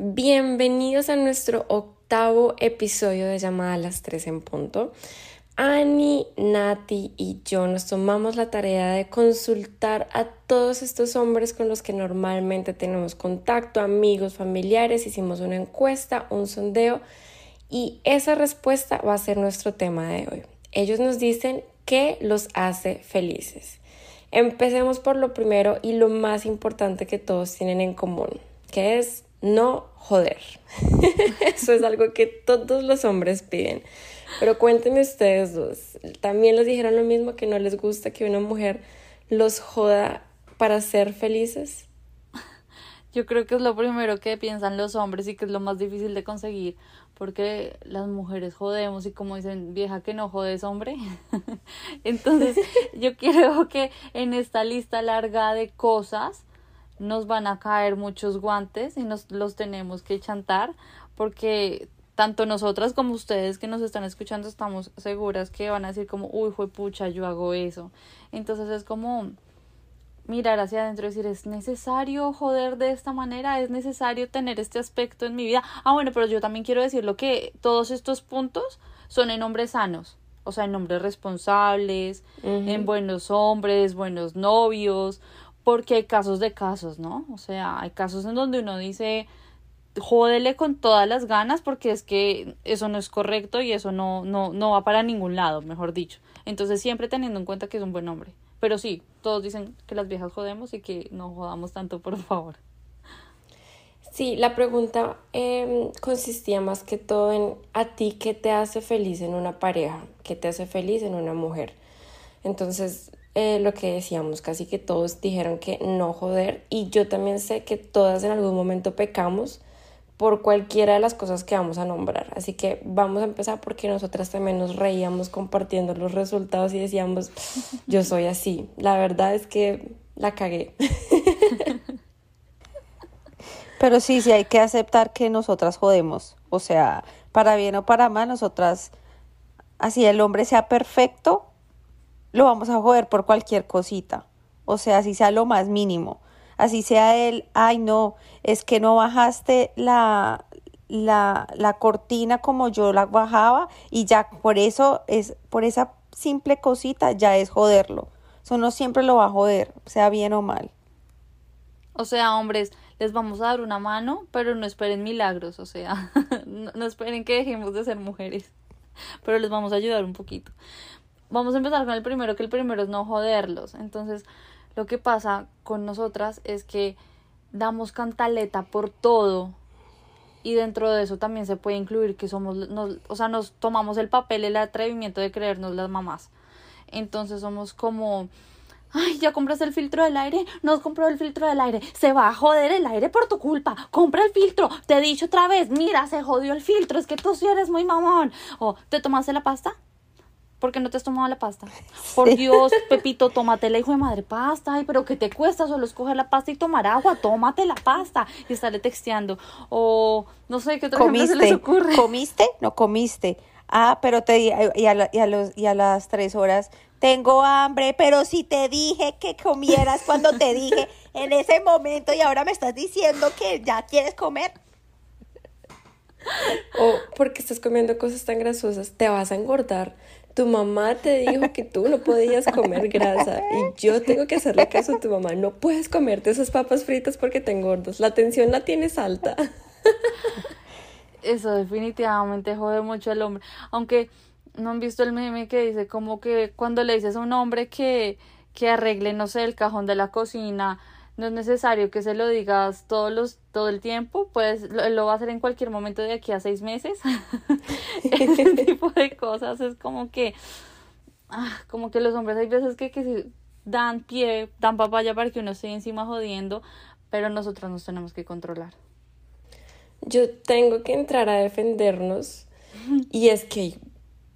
Bienvenidos a nuestro octavo episodio de Llamada a las 3 en punto. Ani, Nati y yo nos tomamos la tarea de consultar a todos estos hombres con los que normalmente tenemos contacto, amigos, familiares. Hicimos una encuesta, un sondeo y esa respuesta va a ser nuestro tema de hoy. Ellos nos dicen qué los hace felices. Empecemos por lo primero y lo más importante que todos tienen en común, que es no joder. Eso es algo que todos los hombres piden. Pero cuéntenme ustedes dos, ¿también les dijeron lo mismo que no les gusta que una mujer los joda para ser felices? Yo creo que es lo primero que piensan los hombres y que es lo más difícil de conseguir, porque las mujeres jodemos y como dicen, vieja que no jodes hombre. Entonces, yo creo que en esta lista larga de cosas nos van a caer muchos guantes y nos los tenemos que chantar porque tanto nosotras como ustedes que nos están escuchando estamos seguras que van a decir como, uy, fue pucha, yo hago eso. Entonces es como mirar hacia adentro y decir, ¿es necesario joder de esta manera? ¿Es necesario tener este aspecto en mi vida? Ah, bueno, pero yo también quiero decirlo que todos estos puntos son en hombres sanos, o sea, en hombres responsables, en buenos hombres, buenos novios, porque hay casos de casos, ¿no? O sea, hay casos en donde uno dice, jódele con todas las ganas porque es que eso no es correcto y eso no, no, no va para ningún lado, mejor dicho. Entonces siempre teniendo en cuenta que es un buen hombre. Pero sí, todos dicen que las viejas jodemos y que no jodamos tanto, por favor. Sí, la pregunta em, consistía más que todo en a ti qué te hace feliz en una pareja, qué te hace feliz en una mujer. Entonces, eh, lo que decíamos, casi que todos dijeron que no joder y yo también sé que todas en algún momento pecamos por cualquiera de las cosas que vamos a nombrar. Así que vamos a empezar porque nosotras también nos reíamos compartiendo los resultados y decíamos, yo soy así. La verdad es que la cagué. Pero sí, sí hay que aceptar que nosotras jodemos. O sea, para bien o para mal, nosotras, así el hombre sea perfecto, lo vamos a joder por cualquier cosita. O sea, así sea lo más mínimo. Así sea él, ay no, es que no bajaste la, la, la cortina como yo la bajaba y ya por eso es, por esa simple cosita ya es joderlo. Eso no siempre lo va a joder, sea bien o mal. O sea, hombres, les vamos a dar una mano, pero no esperen milagros, o sea, no esperen que dejemos de ser mujeres, pero les vamos a ayudar un poquito vamos a empezar con el primero, que el primero es no joderlos. Entonces, lo que pasa con nosotras es que damos cantaleta por todo y dentro de eso también se puede incluir que somos, nos, o sea, nos tomamos el papel, el atrevimiento de creernos las mamás. Entonces somos como, ay, ya compraste el filtro del aire, no comprado el filtro del aire, se va a joder el aire por tu culpa, compra el filtro, te he dicho otra vez, mira, se jodió el filtro, es que tú sí eres muy mamón. O, ¿te tomaste la pasta? ¿Por qué no te has tomado la pasta? Por Dios, Pepito, tómate la hijo de madre pasta. Ay, pero ¿qué te cuesta solo escoger la pasta y tomar agua? Tómate la pasta. Y estarle texteando. O no sé qué otro ¿Comiste? se les ocurre. ¿Comiste? No comiste. Ah, pero te di, y a, la- y a los, y a las tres horas, tengo hambre, pero si te dije que comieras cuando te dije en ese momento y ahora me estás diciendo que ya quieres comer. O porque estás comiendo cosas tan grasosas, te vas a engordar. Tu mamá te dijo que tú no podías comer grasa y yo tengo que hacerle caso a tu mamá. No puedes comerte esas papas fritas porque te engordas. La tensión la tienes alta. Eso definitivamente jode mucho al hombre. Aunque no han visto el meme que dice como que cuando le dices a un hombre que, que arregle, no sé, el cajón de la cocina, no es necesario que se lo digas todos los, todo el tiempo, pues lo, lo va a hacer en cualquier momento de aquí a seis meses. Ese tipo de cosas es como que, ah, como que los hombres hay veces que, que dan pie, dan papaya para que uno esté encima jodiendo, pero nosotras nos tenemos que controlar. yo tengo que entrar a defendernos y es que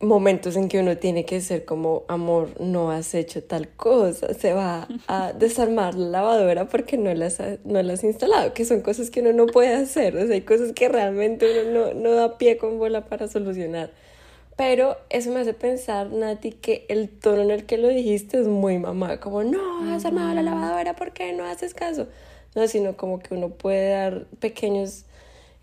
momentos en que uno tiene que ser como, amor, no has hecho tal cosa, se va a desarmar la lavadora porque no las, no las has instalado, que son cosas que uno no puede hacer, o sea, hay cosas que realmente uno no, no da pie con bola para solucionar. Pero eso me hace pensar, Nati, que el tono en el que lo dijiste es muy mamá, como, no, has armado la lavadora, ¿por qué no haces caso? No, sino como que uno puede dar pequeños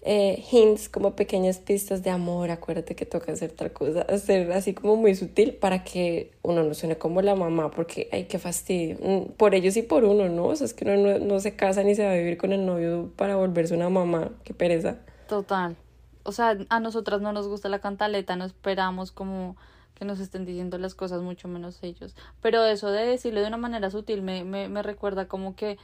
eh, hints, como pequeñas pistas de amor, acuérdate que toca hacer tal cosa, hacer así como muy sutil para que uno no suene como la mamá, porque hay que fastidio, mm, por ellos y por uno, ¿no? O sea, es que uno no, no se casa ni se va a vivir con el novio para volverse una mamá, qué pereza. Total. O sea, a nosotras no nos gusta la cantaleta, no esperamos como que nos estén diciendo las cosas, mucho menos ellos. Pero eso de decirlo de una manera sutil me, me, me recuerda como que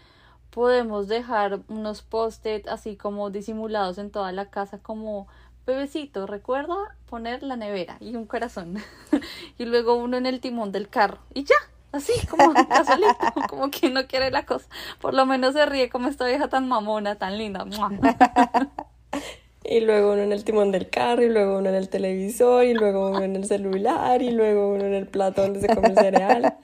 podemos dejar unos post-it así como disimulados en toda la casa como bebecito, recuerda poner la nevera y un corazón y luego uno en el timón del carro y ya, así como casualito, como quien no quiere la cosa, por lo menos se ríe como esta vieja tan mamona, tan linda. y luego uno en el timón del carro, y luego uno en el televisor, y luego uno en el celular, y luego uno en el plato donde se come el cereal.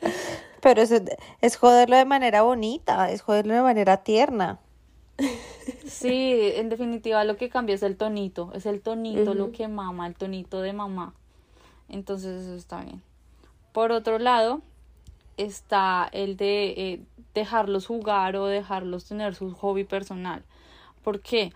Pero es, es joderlo de manera bonita, es joderlo de manera tierna. Sí, en definitiva lo que cambia es el tonito, es el tonito lo que mama, el tonito de mamá. Entonces eso está bien. Por otro lado, está el de eh, dejarlos jugar o dejarlos tener su hobby personal. ¿Por qué?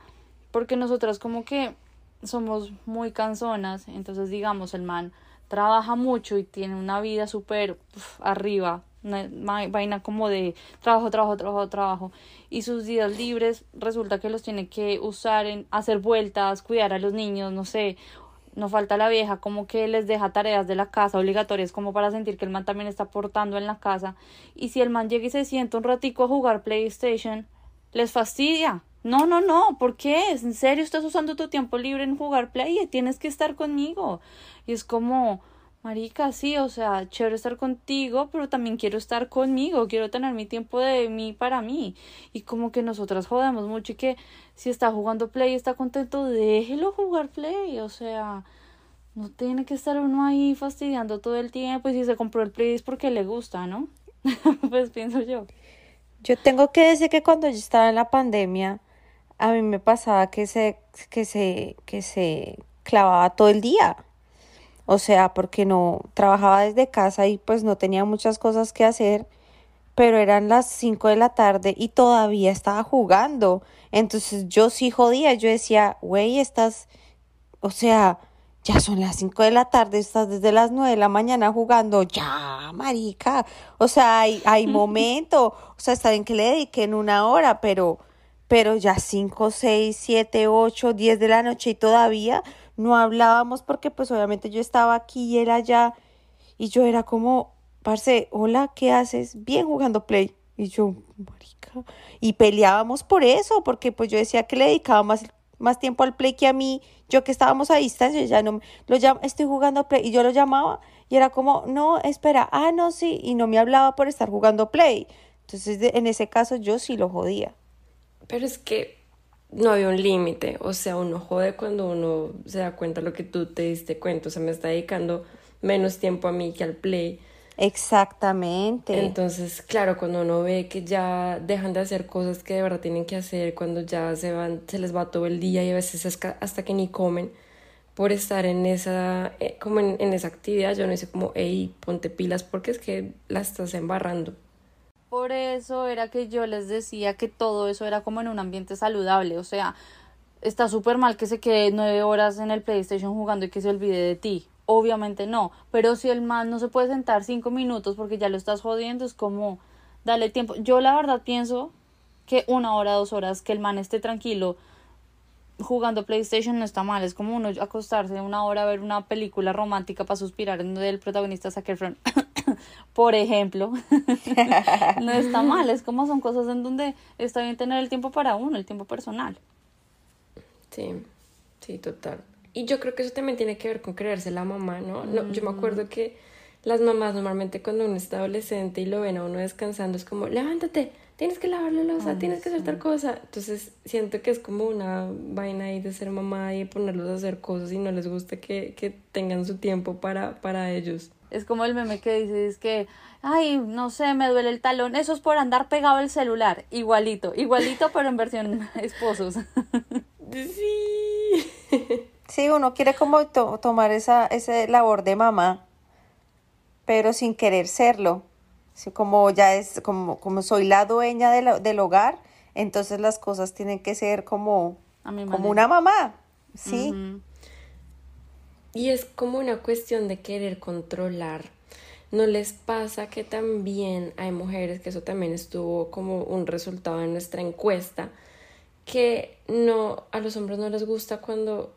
Porque nosotras como que somos muy canzonas, entonces digamos el man trabaja mucho y tiene una vida súper arriba, una vaina como de trabajo, trabajo, trabajo, trabajo. Y sus días libres resulta que los tiene que usar en hacer vueltas, cuidar a los niños, no sé. No falta la vieja, como que les deja tareas de la casa obligatorias, como para sentir que el man también está aportando en la casa. Y si el man llega y se sienta un ratico a jugar PlayStation, les fastidia. No, no, no, ¿por qué? ¿En serio estás usando tu tiempo libre en jugar Play? Tienes que estar conmigo. Y es como, Marica, sí, o sea, chévere estar contigo, pero también quiero estar conmigo, quiero tener mi tiempo de mí para mí. Y como que nosotras jodemos mucho y que si está jugando Play y está contento, déjelo jugar Play, o sea, no tiene que estar uno ahí fastidiando todo el tiempo y si se compró el Play es porque le gusta, ¿no? pues pienso yo. Yo tengo que decir que cuando yo estaba en la pandemia, a mí me pasaba que se, que se, que se clavaba todo el día o sea, porque no trabajaba desde casa y pues no tenía muchas cosas que hacer, pero eran las 5 de la tarde y todavía estaba jugando. Entonces yo sí jodía, yo decía, güey, estás, o sea, ya son las 5 de la tarde, estás desde las 9 de la mañana jugando, ya, marica. O sea, hay, hay momento, o sea, está bien que le dediquen una hora, pero, pero ya 5, 6, 7, 8, 10 de la noche y todavía no hablábamos porque pues obviamente yo estaba aquí y él allá y yo era como, parce, hola, ¿qué haces? Bien jugando play. Y yo, marica, y peleábamos por eso, porque pues yo decía que le dedicaba más, más tiempo al play que a mí, yo que estábamos a distancia, ya no, lo llamo, estoy jugando play, y yo lo llamaba, y era como, no, espera, ah, no, sí, y no me hablaba por estar jugando play. Entonces, en ese caso, yo sí lo jodía. Pero es que no había un límite, o sea, uno jode cuando uno se da cuenta de lo que tú te diste cuenta, o sea, me está dedicando menos tiempo a mí que al play. Exactamente. Entonces, claro, cuando uno ve que ya dejan de hacer cosas que de verdad tienen que hacer, cuando ya se van, se les va todo el día y a veces hasta que ni comen por estar en esa, eh, como en, en esa actividad, yo no sé como, hey, ponte pilas porque es que la estás embarrando. Por eso era que yo les decía que todo eso era como en un ambiente saludable, o sea, está súper mal que se quede nueve horas en el PlayStation jugando y que se olvide de ti. Obviamente no, pero si el man no se puede sentar cinco minutos porque ya lo estás jodiendo, es como, dale tiempo. Yo la verdad pienso que una hora, dos horas, que el man esté tranquilo jugando PlayStation no está mal, es como uno acostarse una hora a ver una película romántica para suspirar en donde el protagonista Zac Efron por ejemplo, no está mal, es como son cosas en donde está bien tener el tiempo para uno, el tiempo personal. Sí, sí, total. Y yo creo que eso también tiene que ver con creerse la mamá, ¿no? no yo me acuerdo que las mamás normalmente cuando uno está adolescente y lo ven a uno descansando es como, levántate, tienes que lavar la losa, tienes que hacer tal cosa. Entonces siento que es como una vaina ahí de ser mamá y ponerlos a hacer cosas y no les gusta que, que tengan su tiempo para, para ellos. Es como el meme que dice, es que, ay, no sé, me duele el talón. Eso es por andar pegado al celular. Igualito, igualito, pero en versión esposos. Sí. Sí, uno quiere como to- tomar esa, ese labor de mamá, pero sin querer serlo. Sí, como ya es, como, como soy la dueña de la- del hogar, entonces las cosas tienen que ser como, como una mamá. Sí. Y es como una cuestión de querer controlar. ¿No les pasa que también hay mujeres, que eso también estuvo como un resultado de nuestra encuesta, que no, a los hombres no les gusta cuando,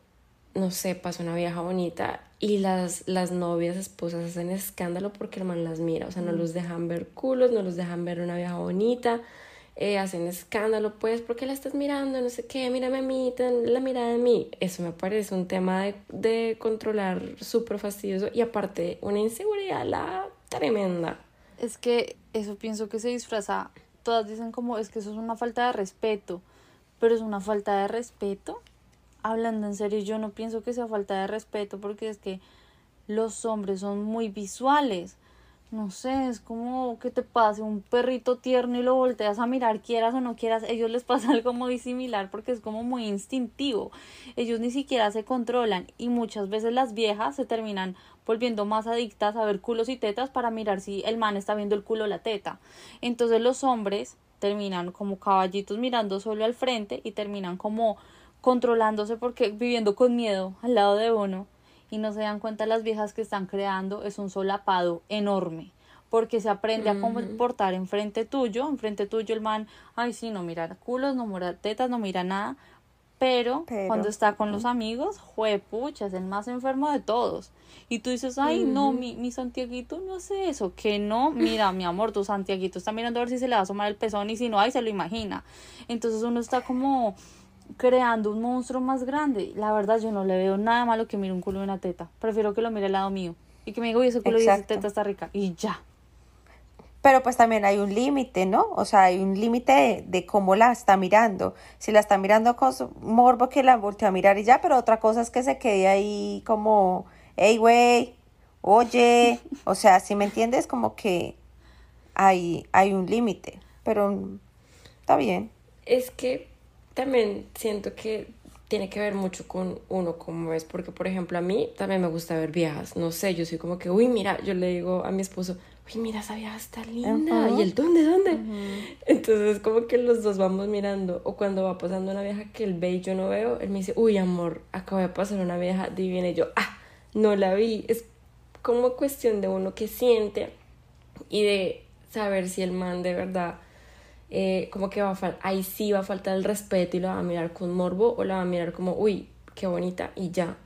no sé, pasa una vieja bonita y las, las novias, esposas hacen escándalo porque el man las mira, o sea, no los dejan ver culos, no los dejan ver una vieja bonita, eh, hacen escándalo, pues, porque la estás mirando? No sé qué, mírame a mí, ten la mirada de mí. Eso me parece un tema de, de controlar súper fastidioso y aparte una inseguridad la tremenda. Es que eso pienso que se disfraza. Todas dicen como es que eso es una falta de respeto, pero es una falta de respeto. Hablando en serio, yo no pienso que sea falta de respeto porque es que los hombres son muy visuales. No sé, es como que te pase un perrito tierno y lo volteas a mirar, quieras o no quieras, ellos les pasa algo muy similar porque es como muy instintivo. Ellos ni siquiera se controlan y muchas veces las viejas se terminan volviendo más adictas a ver culos y tetas para mirar si el man está viendo el culo o la teta. Entonces los hombres terminan como caballitos mirando solo al frente y terminan como controlándose porque viviendo con miedo al lado de uno y no se dan cuenta las viejas que están creando es un solapado enorme porque se aprende a comportar enfrente tuyo, enfrente tuyo el man, ay sí, no mira culos, no mira tetas, no mira nada, pero, Pero- cuando está con los amigos, juepucha, es el más enfermo de todos. Y tú dices, ay, no, mi, mi Santiaguito no hace eso. Que no, mira, mi amor, tu Santiaguito está mirando a ver si se le va a asomar el pezón y si no, ay, se lo imagina. Entonces uno está como creando un monstruo más grande. La verdad, yo no le veo nada malo que mire un culo y una teta. Prefiero que lo mire al lado mío. Y que me diga, uy, ese culo y esa Exacto. teta está rica. Y ya. Pero pues también hay un límite, ¿no? O sea, hay un límite de, de cómo la está mirando. Si la está mirando con morbo que la voltea a mirar y ya, pero otra cosa es que se quede ahí como, hey, güey, oye, o sea, si me entiendes, como que hay, hay un límite, pero mm, está bien. Es que también siento que tiene que ver mucho con uno como es, porque por ejemplo a mí también me gusta ver viejas, no sé, yo soy como que, uy, mira, yo le digo a mi esposo, uy, mira, esa vieja está linda, y él, ¿dónde, dónde? Entonces como que los dos vamos mirando, o cuando va pasando una vieja que él ve y yo no veo, él me dice, uy, amor, acaba de pasar una vieja divina, y yo, ah, no la vi, es como cuestión de uno que siente y de saber si el man de verdad eh, como que va a ahí sí va a faltar el respeto y la va a mirar con morbo o la va a mirar como uy qué bonita y ya.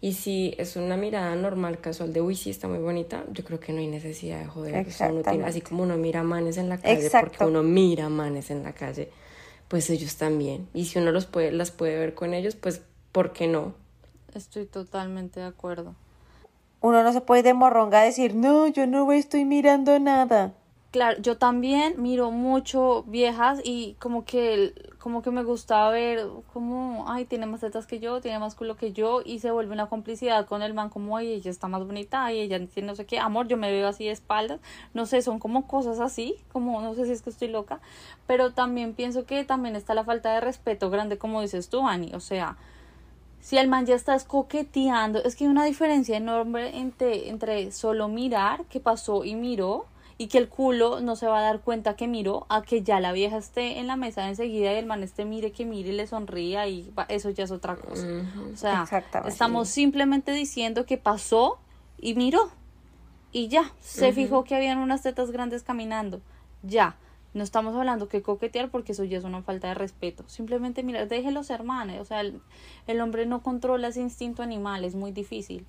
Y si es una mirada normal casual de uy sí está muy bonita yo creo que no hay necesidad de joder o sea, uno tiene- así como uno mira manes en la calle porque uno mira manes en la calle pues ellos también. Y si uno los puede las puede ver con ellos pues por qué no Estoy totalmente de acuerdo. Uno no se puede de morronga decir, no, yo no estoy mirando nada. Claro, yo también miro mucho viejas y como que como que me gusta ver como, ay, tiene más tetas que yo, tiene más culo que yo y se vuelve una complicidad con el man como, ay, ella está más bonita, ay, ella tiene no sé qué, amor, yo me veo así de espaldas, no sé, son como cosas así, como no sé si es que estoy loca, pero también pienso que también está la falta de respeto grande como dices tú, Ani, o sea, si el man ya estás coqueteando, es que hay una diferencia enorme entre, entre solo mirar qué pasó y miró y que el culo no se va a dar cuenta que miró a que ya la vieja esté en la mesa enseguida y el man esté mire que mire y le sonría y eso ya es otra cosa. O sea, estamos simplemente diciendo que pasó y miró y ya, se fijó que habían unas tetas grandes caminando. Ya, no estamos hablando que coquetear porque eso ya es una falta de respeto. Simplemente mira, déjelos hermanos, o sea, el, el hombre no controla ese instinto animal, es muy difícil.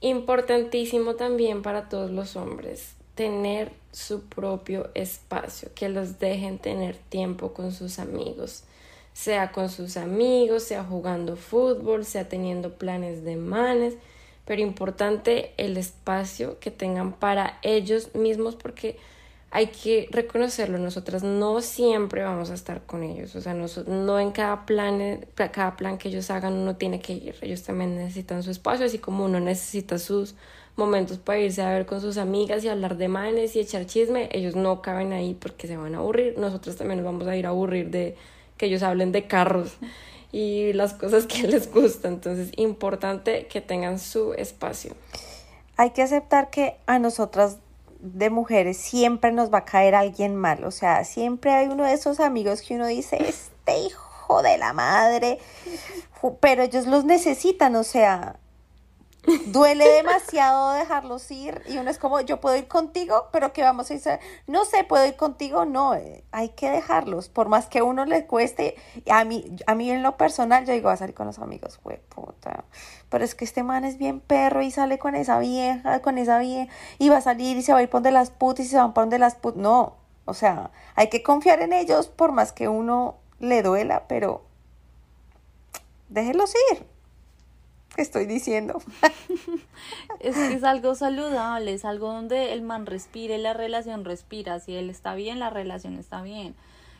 Importantísimo también para todos los hombres tener su propio espacio, que los dejen tener tiempo con sus amigos, sea con sus amigos, sea jugando fútbol, sea teniendo planes de manes, pero importante el espacio que tengan para ellos mismos porque hay que reconocerlo, nosotras no siempre vamos a estar con ellos, o sea, no, no en cada plan, cada plan que ellos hagan uno tiene que ir, ellos también necesitan su espacio, así como uno necesita sus momentos para irse a ver con sus amigas y hablar de manes y echar chisme, ellos no caben ahí porque se van a aburrir, nosotros también nos vamos a ir a aburrir de que ellos hablen de carros y las cosas que les gustan, entonces importante que tengan su espacio. Hay que aceptar que a nosotras de mujeres siempre nos va a caer alguien mal, o sea, siempre hay uno de esos amigos que uno dice, este hijo de la madre, pero ellos los necesitan, o sea, duele demasiado dejarlos ir y uno es como, yo puedo ir contigo, pero ¿qué vamos a hacer? No sé, ¿puedo ir contigo? No, eh, hay que dejarlos, por más que uno le cueste, a mí, a mí en lo personal yo digo, a salir con los amigos, fue puta, pero es que este man es bien perro y sale con esa vieja, con esa vieja, y va a salir y se va a ir por donde las putas y se van por donde las putas, no, o sea, hay que confiar en ellos por más que uno le duela, pero déjenlos ir estoy diciendo. es algo saludable, es algo donde el man respire, la relación respira. Si él está bien, la relación está bien.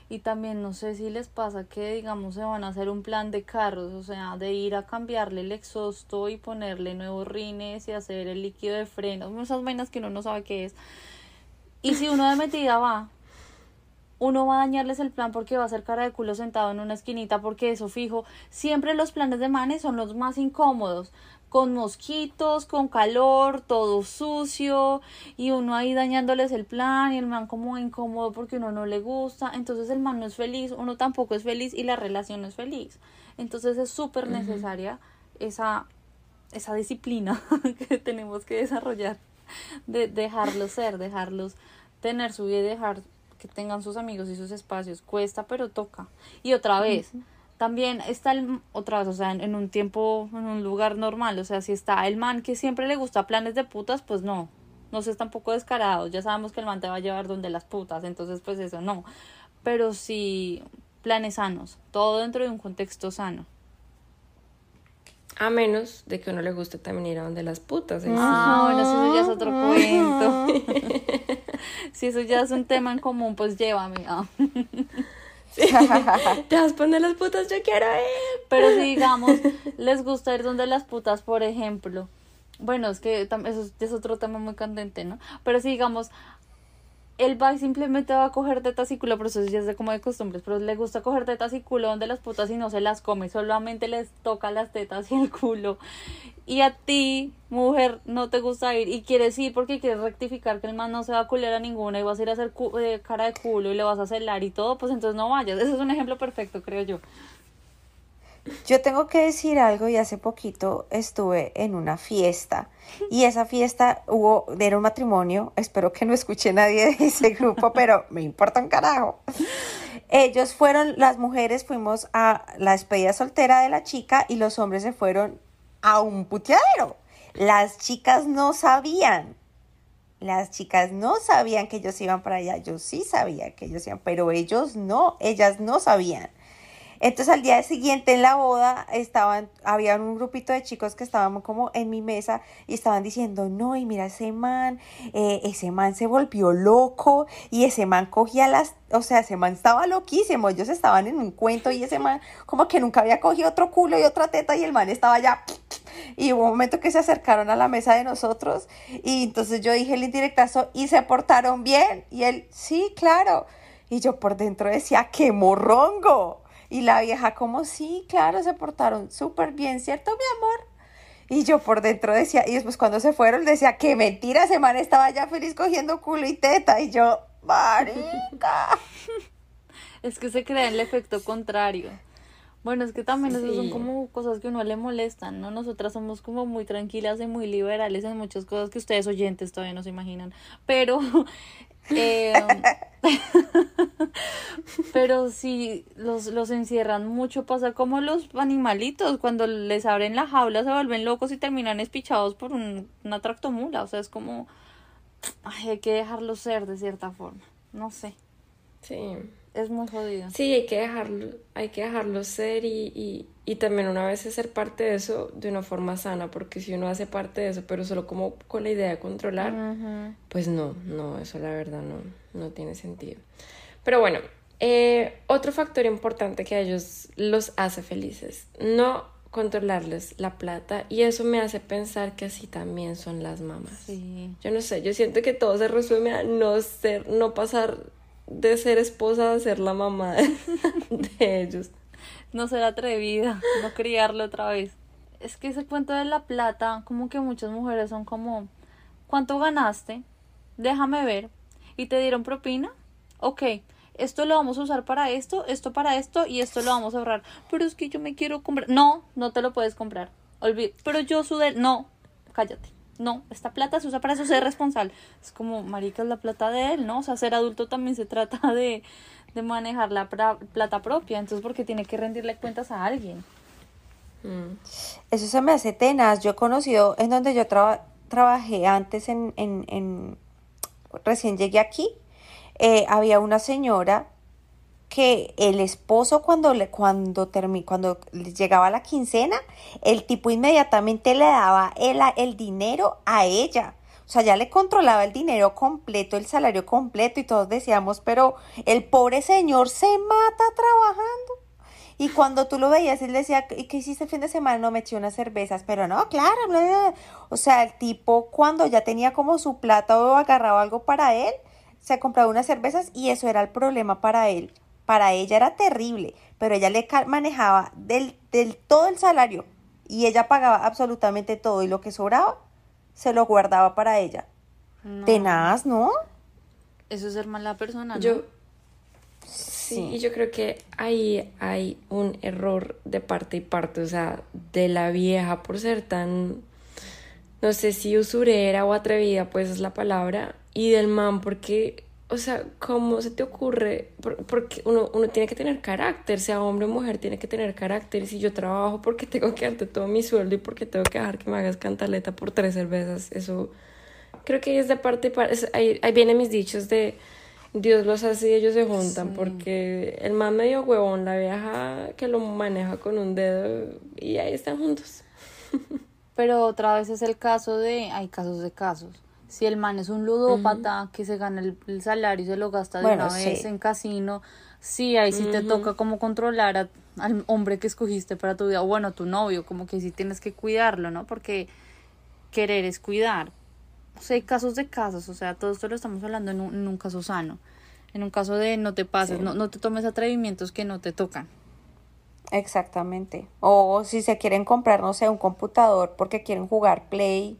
Y también no sé si les pasa que, digamos, se van a hacer un plan de carros, o sea, de ir a cambiarle el exhausto y ponerle nuevos rines y hacer el líquido de freno, esas vainas que uno no sabe qué es. Y si uno de metida va, uno va a dañarles el plan porque va a ser cara de culo sentado en una esquinita porque eso fijo, siempre los planes de manes son los más incómodos, con mosquitos, con calor, todo sucio y uno ahí dañándoles el plan y el man como incómodo porque uno no le gusta, entonces el man no es feliz, uno tampoco es feliz y la relación no es feliz. Entonces es súper necesaria esa, esa disciplina que tenemos que desarrollar de dejarlos ser, dejarlos tener su vida y dejar que tengan sus amigos y sus espacios. Cuesta, pero toca. Y otra vez, también está el, otra vez, o sea, en, un tiempo, en un lugar normal, o sea, si está el man que siempre le gusta planes de putas, pues no, no se está un poco descarado, ya sabemos que el man te va a llevar donde las putas, entonces pues eso no, pero sí planes sanos, todo dentro de un contexto sano. A menos de que uno le guste también ir a donde las putas. Ah, bueno, eso ya es otro cuento. si eso ya es un tema en común, pues llévame. Ah. Te vas a poner las putas, yo quiero ir. Pero si digamos, les gusta ir donde las putas, por ejemplo. Bueno, es que eso es otro tema muy candente, ¿no? Pero si digamos, él va simplemente va a coger tetas y culo, pero eso ya es de como de costumbres, pero le gusta coger tetas y culo donde las putas y no se las come, solamente les toca las tetas y el culo. Y a ti, mujer, no te gusta ir y quieres ir porque quieres rectificar que el man no se va a culer a ninguna y vas a ir a hacer eh, cara de culo y le vas a celar y todo, pues entonces no vayas. Ese es un ejemplo perfecto, creo yo. Yo tengo que decir algo y hace poquito estuve en una fiesta y esa fiesta hubo, era un matrimonio, espero que no escuche nadie de ese grupo, pero me importa un carajo. Ellos fueron, las mujeres fuimos a la despedida soltera de la chica y los hombres se fueron a un puteadero. Las chicas no sabían, las chicas no sabían que ellos iban para allá, yo sí sabía que ellos iban, pero ellos no, ellas no sabían. Entonces al día siguiente en la boda estaban, había un grupito de chicos que estaban como en mi mesa y estaban diciendo, no, y mira ese man, eh, ese man se volvió loco y ese man cogía las, o sea, ese man estaba loquísimo, ellos estaban en un cuento y ese man como que nunca había cogido otro culo y otra teta y el man estaba ya... Y hubo un momento que se acercaron a la mesa de nosotros y entonces yo dije el indirectazo y se portaron bien y él, sí, claro. Y yo por dentro decía, qué morrongo. Y la vieja como, sí, claro, se portaron súper bien, ¿cierto, mi amor? Y yo por dentro decía, y después cuando se fueron decía, qué mentira, ese man estaba ya feliz cogiendo culo y teta. Y yo, marica. es que se crea el efecto contrario. Bueno, es que también eso son como cosas que uno le molestan, ¿no? Nosotras somos como muy tranquilas y muy liberales en muchas cosas que ustedes oyentes todavía no se imaginan. Pero eh, pero si los, los encierran mucho, pasa como los animalitos, cuando les abren la jaula se vuelven locos y terminan espichados por un, una tractomula. O sea, es como, hay que dejarlos ser de cierta forma. No sé. Sí. Es muy jodido. Sí, hay que dejarlo, hay que dejarlo ser y, y, y también una vez ser parte de eso de una forma sana, porque si uno hace parte de eso, pero solo como con la idea de controlar, pues no, no, eso la verdad no, no tiene sentido. Pero bueno, eh, otro factor importante que a ellos los hace felices, no controlarles la plata y eso me hace pensar que así también son las mamás. Sí. Yo no sé, yo siento que todo se resume a no ser, no pasar de ser esposa a ser la mamá de, de ellos. No ser atrevida, no criarlo otra vez. Es que ese cuento de la plata, como que muchas mujeres son como, ¿cuánto ganaste? Déjame ver. ¿Y te dieron propina? Ok, esto lo vamos a usar para esto, esto para esto y esto lo vamos a ahorrar. Pero es que yo me quiero comprar. No, no te lo puedes comprar. Olvid Pero yo sudé. No, cállate. No, esta plata se usa para eso, ser responsable. Es como, marica, es la plata de él, ¿no? O sea, ser adulto también se trata de, de manejar la pra- plata propia. Entonces, porque tiene que rendirle cuentas a alguien. Mm. Eso se me hace tenaz. Yo he conocido en donde yo traba- trabajé antes en, en, en- recién llegué aquí, eh, había una señora que el esposo cuando le, cuando termi- cuando le llegaba la quincena, el tipo inmediatamente le daba el, el dinero a ella. O sea, ya le controlaba el dinero completo, el salario completo y todos decíamos, pero el pobre señor se mata trabajando. Y cuando tú lo veías, él decía, ¿y qué hiciste el fin de semana? No, me eché unas cervezas, pero no, claro, o sea, el tipo cuando ya tenía como su plata o agarraba algo para él, se compraba unas cervezas y eso era el problema para él. Para ella era terrible, pero ella le manejaba del, del todo el salario y ella pagaba absolutamente todo y lo que sobraba se lo guardaba para ella. No. Tenaz, ¿no? Eso es ser mala persona, ¿no? Yo, sí, y yo creo que ahí hay un error de parte y parte, o sea, de la vieja por ser tan, no sé si usurera o atrevida, pues es la palabra, y del man porque, o sea, ¿cómo se te ocurre? Por- Porque uno, uno tiene que tener carácter, sea hombre o mujer, tiene que tener carácter, y si yo trabajo porque tengo que darte todo mi sueldo y porque tengo que dejar que me hagas cantaleta por tres cervezas, eso creo que es de parte ahí, ahí vienen mis dichos de Dios los hace y ellos se juntan, porque el más medio huevón, la vieja que lo maneja con un dedo y ahí están juntos. Pero otra vez es el caso de, hay casos de casos. Si el man es un ludópata que se gana el, el salario y se lo gasta de Bueno, una vez sí. en casino, sí, ahí sí te toca como controlar a- al hombre que escogiste para tu vida, o bueno, tu novio, como que sí tienes que cuidarlo, ¿no? Porque querer es cuidar. O sea, hay casos de casos, o sea, todo esto lo estamos hablando en un, en un caso sano. En un caso de no te pases, no, no te tomes atrevimientos que no te tocan. Exactamente. O si se quieren comprar, no sé, un computador porque quieren jugar Play,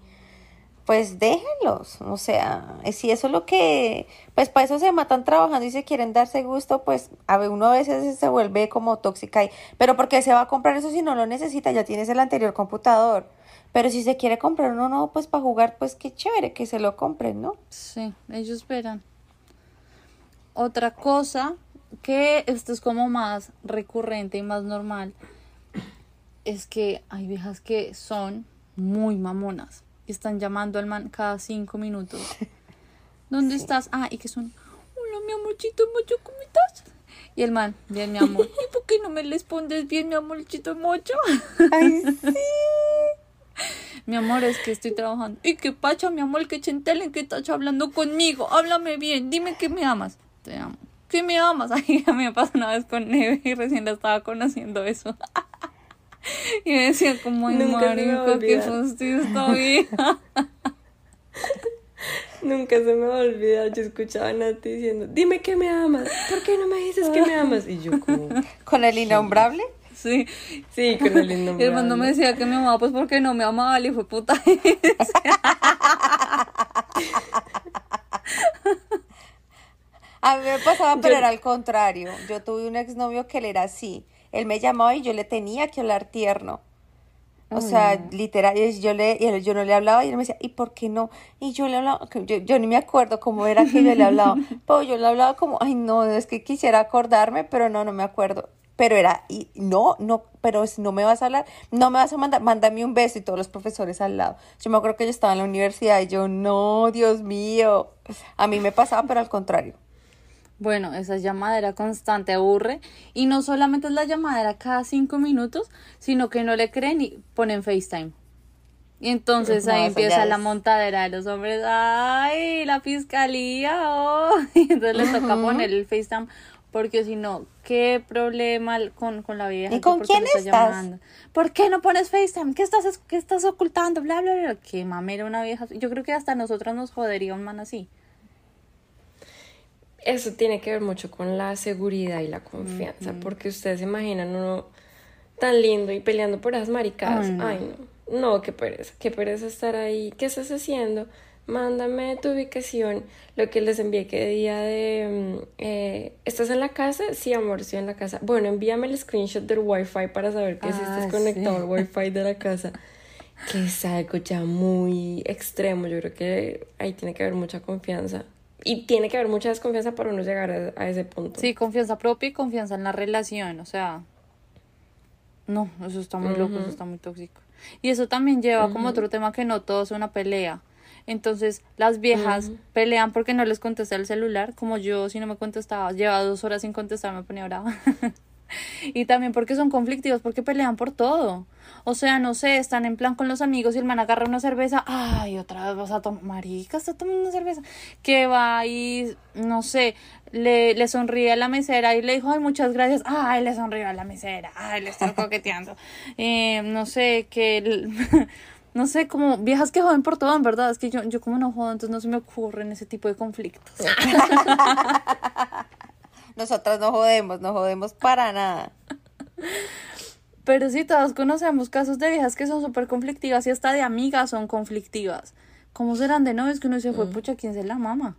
pues déjenlos. O sea, si eso es lo que, pues para eso se matan trabajando y se quieren darse gusto, pues a ver, uno a veces se vuelve como tóxica pero ¿por qué se va a comprar eso si no lo necesita? Ya tienes el anterior computador. Pero si se quiere comprar uno, no, pues para jugar, pues qué chévere que se lo compren, ¿no? Sí, ellos verán. Otra cosa que esto es como más recurrente y más normal es que hay viejas que son muy mamonas y están llamando al man cada cinco minutos. ¿Dónde estás? Ah, y que son, hola mi amorcito mocho, ¿cómo estás? Y el man, bien mi amor, ¿y por qué no me respondes bien mi amorcito mocho? Ay, sí. Mi amor, es que estoy trabajando. ¿Y qué pacha, mi amor? Que chentelen que estás hablando conmigo. Háblame bien. Dime que me amas. Te amo. Que me amas. Ay, a mí me pasó una vez con Neve y recién la estaba conociendo eso. y me decía como, ay, Nunca marico, qué fastidio esta vieja. Nunca se me va a olvidar, yo escuchaba a Nati diciendo, dime que me amas, ¿por qué no me dices que me amas? Y yo como, Con el innombrable. Sí. sí, con el Y el man no me innombrable. decía que me amaba, pues porque no me amaba, le fue puta. A mí me pasaba, pero era al contrario. Yo tuve un exnovio que él era así. Él me llamaba y yo le tenía que hablar tierno. O sea, literal, y yo, le, yo no le hablaba y él me decía, ¿y por qué no? Y yo le hablaba, yo, yo ni me acuerdo cómo era que yo le hablaba, pero yo le hablaba como, ay no, es que quisiera acordarme, pero no, no me acuerdo. Pero era, y no, no, pero si no me vas a hablar, no me vas a mandar, mándame un beso y todos los profesores al lado. Yo me acuerdo que yo estaba en la universidad y yo, no, Dios mío. A mí me pasaba, pero al contrario. Bueno, esa llamadera constante aburre. Y no solamente es la llamadera cada cinco minutos, sino que no le creen y ponen FaceTime. Y entonces No, ahí empieza la montadera de los hombres. ¡Ay, la fiscalía! oh". Y entonces les toca poner el FaceTime. Porque si no, ¿qué problema con, con la vieja? ¿Y con quién estás? llamando? ¿Por qué no pones FaceTime? ¿Qué estás, es- qué estás ocultando? Bla, bla, bla. Qué mamera una vieja. Yo creo que hasta nosotros nos jodería un man así. Eso tiene que ver mucho con la seguridad y la confianza, porque ustedes se imaginan uno tan lindo y peleando por esas maricadas. Ay, Ay, no. no. Qué pereza, qué pereza estar ahí. ¿Qué estás haciendo? Mándame tu ubicación, lo que les envié que día de... mm, eh, ¿Estás en la casa? Sí, amor, estoy en la casa. Bueno, envíame el screenshot del wifi para saber que Ah, estás conectado sí. al wifi de la casa. Que es algo ya muy extremo. Yo creo que ahí tiene que haber mucha confianza. Y tiene que haber mucha desconfianza para uno llegar a, a ese punto. Sí, confianza propia y confianza en la relación, o sea. No, eso está muy loco, eso está muy tóxico. Y eso también lleva como otro tema que no todo es una pelea. Entonces, las viejas pelean porque no les contesta el celular, como yo si no me contestaba, llevaba dos horas sin contestar, me ponía brava. y también porque son conflictivos, porque pelean por todo. O sea, no sé, están en plan con los amigos y el man agarra una cerveza, ay, otra vez vas a tomar, marica, está tomando una cerveza. Que va y, no sé, le, le sonríe a la mesera y le dijo, ay, muchas gracias, ay, le sonrió a la mesera, ay, le está coqueteando. Eh, no sé, que, no sé, como viejas que joden por todo, en verdad, es que yo, yo como no jodo, entonces no se me ocurren ese tipo de conflictos. Nosotras no jodemos, no jodemos para nada. Pero sí, todos conocemos casos de viejas que son súper conflictivas y hasta de amigas son conflictivas. ¿Cómo serán de novios que uno se fue, pucha, quién se la mama?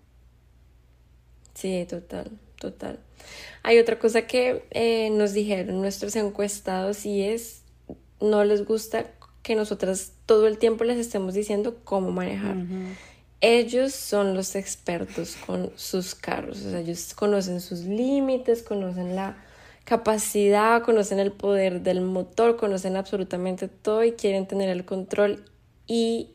Sí, total, total. Hay otra cosa que eh, nos dijeron nuestros encuestados y es, no les gusta que nosotras todo el tiempo les estemos diciendo cómo manejar. Ellos son los expertos con sus carros, o sea, ellos conocen sus límites, conocen la capacidad, conocen el poder del motor, conocen absolutamente todo y quieren tener el control. Y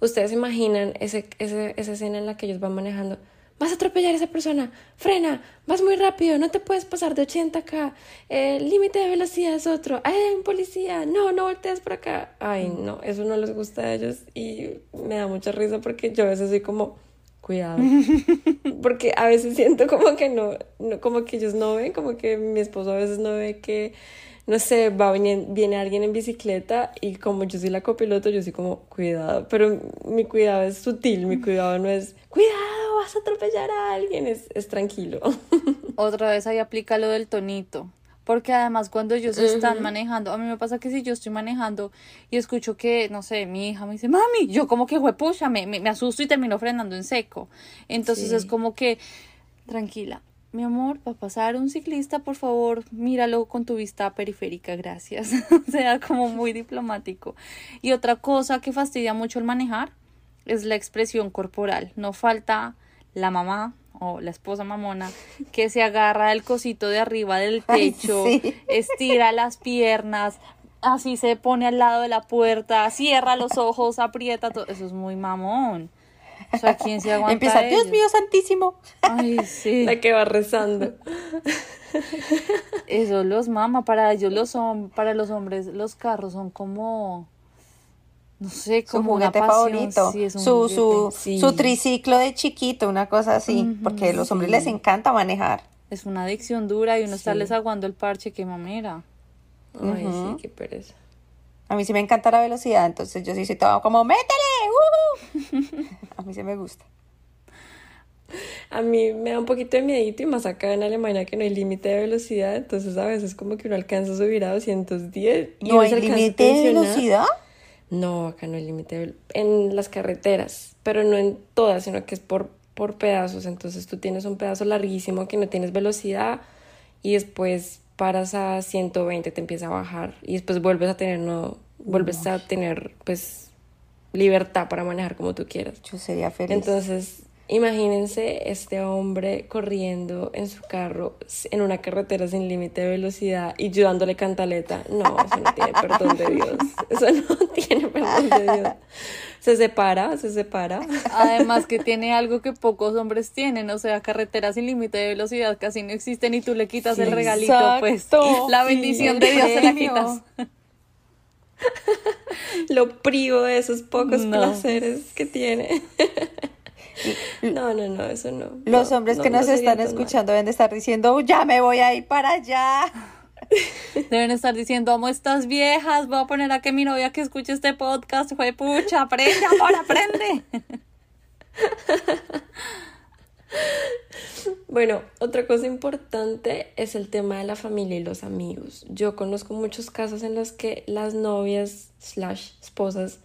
ustedes imaginan ese, ese- esa escena en la que ellos van manejando. Vas a atropellar a esa persona, frena, vas muy rápido, no te puedes pasar de 80 acá, el límite de velocidad es otro, ay, hay un policía, no, no voltees por acá. Ay, no, eso no les gusta a ellos y me da mucha risa porque yo a veces soy como, cuidado, porque a veces siento como que no, no, como que ellos no ven, como que mi esposo a veces no ve que, no sé, va viene, viene alguien en bicicleta y como yo soy la copiloto, yo soy como, cuidado, pero mi cuidado es sutil, mi cuidado no es, cuidado, vas a atropellar a alguien, es, es tranquilo. Otra vez ahí aplica lo del tonito. Porque además cuando ellos están manejando, a mí me pasa que si yo estoy manejando y escucho que, no sé, mi hija me dice, mami, yo como que pucha, me, me, me asusto y termino frenando en seco. Entonces Sí. es como que, tranquila, mi amor, va a pasar un ciclista, por favor, míralo con tu vista periférica, gracias. o sea, como muy diplomático. Y otra cosa que fastidia mucho el manejar es la expresión corporal. No falta la mamá o la esposa mamona que se agarra el cosito de arriba del Ay, techo, sí. estira las piernas, así se pone al lado de la puerta, cierra los ojos, aprieta todo. Eso es muy mamón. O sea, ¿quién se aguanta Empieza, Dios mío santísimo. Ay, sí. La que va rezando. Eso los mama. Para ellos los hom- para los hombres los carros son como no sé, Su como una juguete pasión. favorito. Sí, es un su, su, juguete. Sí. su triciclo de chiquito, una cosa así. porque a los hombres les encanta manejar. Es una adicción dura y uno Sí. estarles aguando el parche, qué mamera. Ay, sí, qué pereza. A mí sí me encanta la velocidad, entonces yo sí soy todo como, métele, ujú". A mí sí me gusta. A mí me da un poquito de miedito y más acá en Alemania que no hay límite de velocidad, entonces a veces como que uno alcanza a subir a 210 y ¿No hay límite de velocidad? No, acá no hay límite en las carreteras, pero no en todas, sino que es por, por pedazos, entonces tú tienes un pedazo larguísimo que no tienes velocidad y después paras a 120, te empieza a bajar y después vuelves a tener no vuelves a tener pues libertad para manejar como tú quieras. Yo sería feliz. Entonces, imagínense este hombre corriendo en su carro en una carretera sin límite de velocidad y yo dándole cantaleta. No, eso no tiene perdón de Dios. Eso no tiene perdón de Dios. Se separa, se separa. Además que tiene algo que pocos hombres tienen, o sea, carreteras sin límite de velocidad casi no existen y tú le quitas el regalito, pues exacto. la bendición de Dios se la quitas. Lo privo de esos pocos No. placeres que tiene. No, no, no, eso no. Los No, hombres que no nos están escuchando deben de estar diciendo, ya me voy a ir para allá. Deben estar diciendo, amo estas viejas, voy a poner a que mi novia que escuche este podcast, fue pucha, aprende, amor, aprende. Bueno, otra cosa importante es el tema de la familia y los amigos. Yo conozco muchos casos en los que las novias slash esposas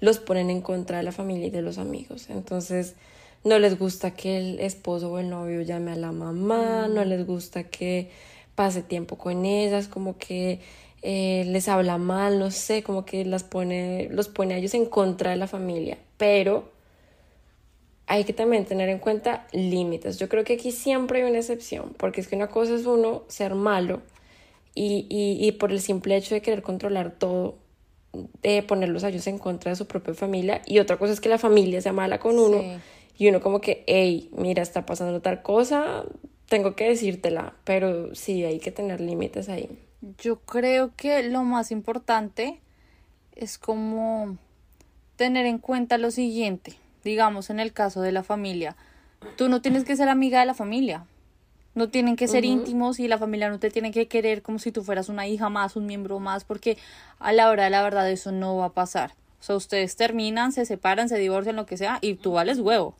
los ponen en contra de la familia y de los amigos. Entonces, no les gusta que el esposo o el novio llame a la mamá, no les gusta que pase tiempo con ellas, como que eh, les habla mal, no sé, como que las pone, los pone a ellos en contra de la familia. Pero hay que también tener en cuenta límites. Yo creo que aquí siempre hay una excepción, porque es que una cosa es uno ser malo y, y, y por el simple hecho de querer controlar todo, de ponerlos a ellos en contra de su propia familia, y otra cosa es que la familia sea mala con uno Sí. Y uno como que, hey, mira, está pasando tal cosa, tengo que decírtela, pero sí, hay que tener límites ahí. Yo creo que lo más importante es como tener en cuenta lo siguiente, digamos en el caso de la familia, tú no tienes que ser amiga de la familia, no tienen que ser íntimos y la familia no te tiene que querer como si tú fueras una hija más, un miembro más, porque a la hora de la verdad eso no va a pasar. O sea, ustedes terminan, se separan, se divorcian, lo que sea, y tú vales huevo.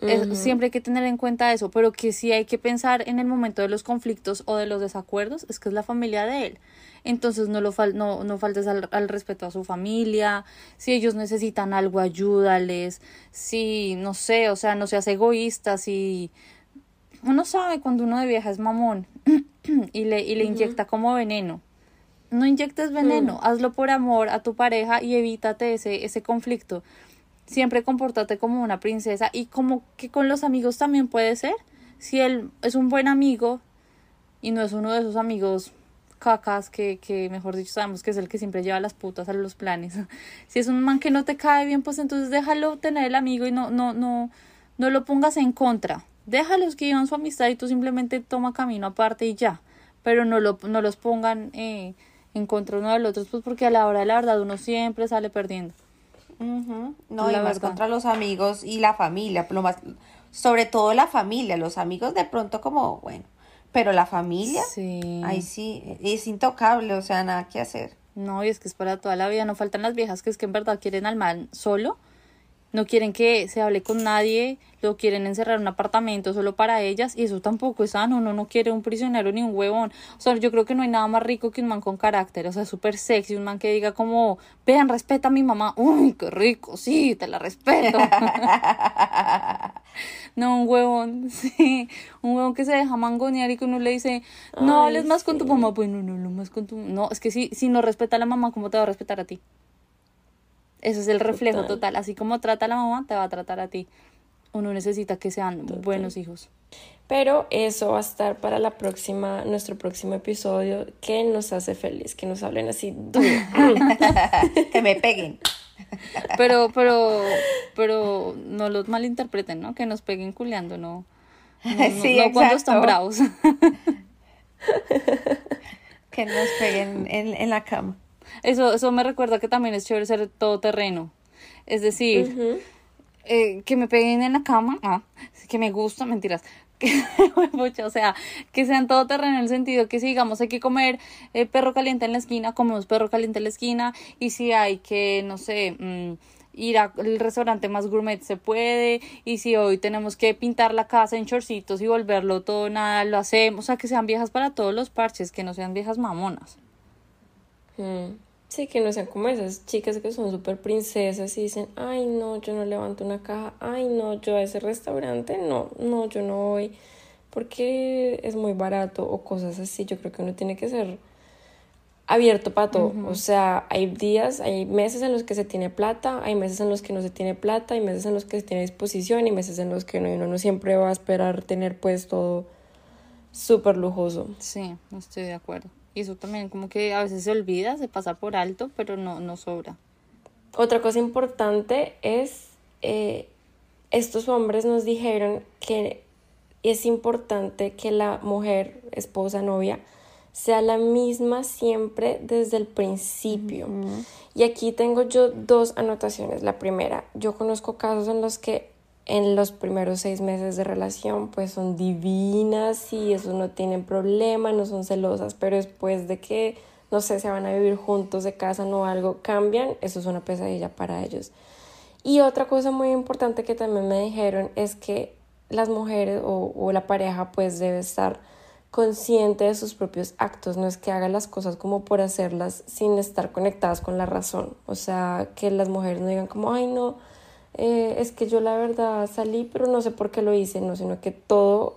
Es- siempre hay que tener en cuenta eso, pero que sí hay que pensar en el momento de los conflictos o de los desacuerdos, es que es la familia de él. Entonces no, lo fal- no, no faltes al, al respeto a su familia, si ellos necesitan algo, ayúdales, si, no sé, o sea, no seas egoísta, si uno sabe cuando uno de vieja es mamón y le, y le inyecta como veneno. No inyectes veneno, hazlo por amor a tu pareja y evítate ese, ese conflicto siempre compórtate como una princesa y como que con los amigos también puede ser. Si él es un buen amigo y no es uno de esos amigos cacas que, que mejor dicho sabemos que es el que siempre lleva las putas a los planes. Si es un man que no te cae bien, pues entonces déjalo tener el amigo y no, no, no, no lo pongas en contra. Déjalos que llevan su amistad y tú simplemente toma camino aparte y ya. Pero no, lo, no los pongan eh, en contra uno del otro, pues porque a la hora de la verdad uno siempre sale perdiendo. No, y más verdad. contra los amigos y la familia, lo más, sobre todo la familia, los amigos de pronto como, bueno, pero la familia, Sí. ahí sí, es intocable, o sea, nada que hacer. No, y es que es para toda la vida. No faltan las viejas que es que en verdad quieren al man solo. No quieren que se hable con nadie. Lo quieren encerrar en un apartamento solo para ellas. Y eso tampoco es sano. Uno no quiere un prisionero ni un huevón. O sea, yo creo que no hay nada más rico que un man con carácter. O sea, súper sexy. Un man que diga como, vean, respeta a mi mamá. Uy, qué rico. Sí, te la respeto. No, un huevón, sí, un huevón que se deja mangonear y que uno le dice, no Ay, hables más con tu mamá, pues no, no, no más con tu, no, es que si, si no respeta a la mamá, ¿cómo te va a respetar a ti? Ese es el reflejo Total. total, así como trata a la mamá, te va a tratar a ti. Uno necesita que sean buenos hijos. Pero eso va a estar para la próxima, nuestro próximo episodio, que nos hace feliz, que nos hablen así duro. que me peguen. Pero, pero, pero no los malinterpreten, ¿no? Que nos peguen culeando, no. No, no- Sí, no cuando están bravos. Que nos peguen en, en la cama. Eso, eso me recuerda que también es chévere ser todoterreno. Es decir, eh, que me peguen en la cama, ah, que me gusta, mentiras. O sea, que sean todoterreno en el sentido que si digamos hay que comer eh, perro caliente en la esquina, comemos perro caliente en la esquina, y si hay que, no sé, mm, ir al restaurante más gourmet se puede, y si hoy tenemos que pintar la casa en chorcitos y volverlo todo nada, lo hacemos, o sea, que sean viejas para todos los parches, que no sean viejas mamonas. Mm. Sí, que no sean como esas chicas que son súper princesas y dicen, ay no, yo no levanto una caja, ay no, yo a ese restaurante no, no, yo no voy porque es muy barato o cosas así. Yo creo que uno tiene que ser abierto para todo. O sea, hay días, hay meses en los que se tiene plata, hay meses en los que no se tiene plata, hay meses en los que se tiene disposición y meses en los que no, y uno no siempre va a esperar tener pues todo súper lujoso. Sí, estoy de acuerdo. Y eso también como que a veces se olvida, se pasa por alto, pero no, no sobra. Otra cosa importante es, eh, estos hombres nos dijeron que es importante que la mujer, esposa, novia, sea la misma siempre desde el principio. Y aquí tengo yo dos anotaciones. La primera, yo conozco casos en los que en los primeros seis meses de relación pues son divinas y eso no tienen problema, no son celosas, pero después de que, no sé, se van a vivir juntos, de casa o algo, cambian, eso es una pesadilla para ellos. Y otra cosa muy importante que también me dijeron es que las mujeres o, o la pareja pues debe estar consciente de sus propios actos, no es que haga las cosas como por hacerlas sin estar conectadas con la razón, o sea, que las mujeres no digan como, ay no, eh, es que yo la verdad salí, pero no sé por qué lo hice, no, sino que todo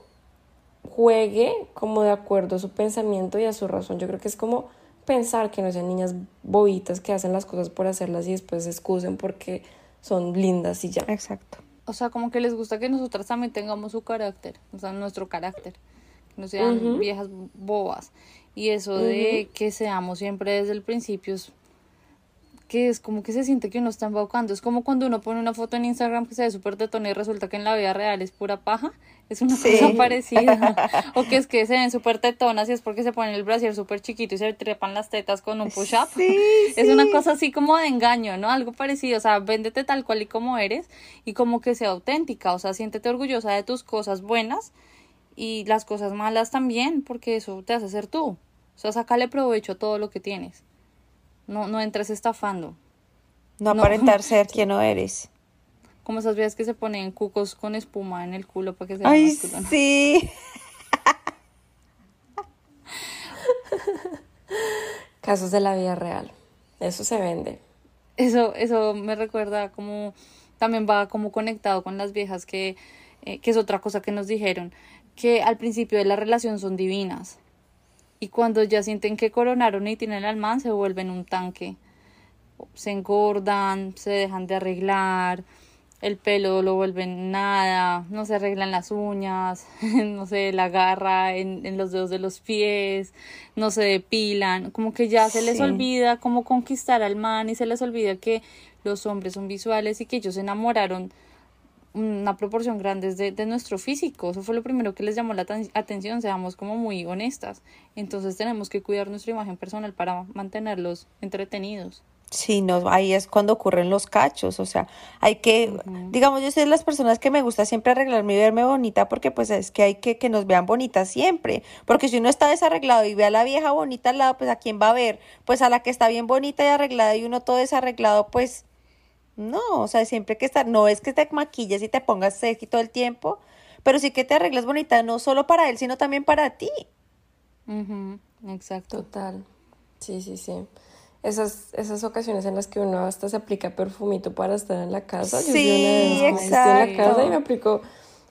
juegue como de acuerdo a su pensamiento y a su razón. Yo creo que es como pensar que no sean niñas bobitas que hacen las cosas por hacerlas y después se excusen porque son lindas y ya. Exacto. O sea, como que les gusta que nosotras también tengamos su carácter, o sea, nuestro carácter, que no sean viejas bobas. Y eso de que seamos siempre desde el principio es que es como que se siente que uno está embaucando. Es como cuando uno pone una foto en Instagram que se ve súper tetona y resulta que en la vida real es pura paja. Es una cosa parecida. o que es que se ven súper tetonas y es porque se ponen el brasier súper chiquito y se trepan las tetas con un push-up. es una cosa así como de engaño, ¿no? Algo parecido. O sea, véndete tal cual y como eres y como que sea auténtica. O sea, siéntete orgullosa de tus cosas buenas y las cosas malas también, porque eso te hace ser tú. O sea, sacale provecho a todo lo que tienes. No, no entres estafando. No aparentar ser quien no eres. Como esas veces que se ponen cucos con espuma en el culo para que se Ay, sí. Casos de la vida real. Eso se vende. Eso, eso me recuerda como también va como conectado con las viejas que, eh, que es otra cosa que nos dijeron, que al principio de la relación son divinas y cuando ya sienten que coronaron y tienen el man se vuelven un tanque. Se engordan, se dejan de arreglar, el pelo lo vuelven nada, no se arreglan las uñas, no se la garra en, en, los dedos de los pies, no se depilan, como que ya se les olvida cómo conquistar al man y se les olvida que los hombres son visuales y que ellos se enamoraron una proporción grande de, de nuestro físico. Eso fue lo primero que les llamó la atención, seamos como muy honestas. Entonces tenemos que cuidar nuestra imagen personal para mantenerlos entretenidos. Sí, no, ahí es cuando ocurren los cachos, o sea, hay que, digamos, yo soy de las personas que me gusta siempre arreglarme y verme bonita porque pues es que hay que que nos vean bonitas siempre, porque si uno está desarreglado y ve a la vieja bonita al lado, pues a quién va a ver, pues a la que está bien bonita y arreglada y uno todo desarreglado, pues no, o sea, siempre que estar, no es que te maquilles y te pongas sexy todo el tiempo, pero sí que te arregles bonita, no solo para él, sino también para ti. Exacto. Total. Sí, sí, sí. Esas, esas ocasiones en las que uno hasta se aplica perfumito para estar en la casa. Sí, exacto. en la casa y me aplico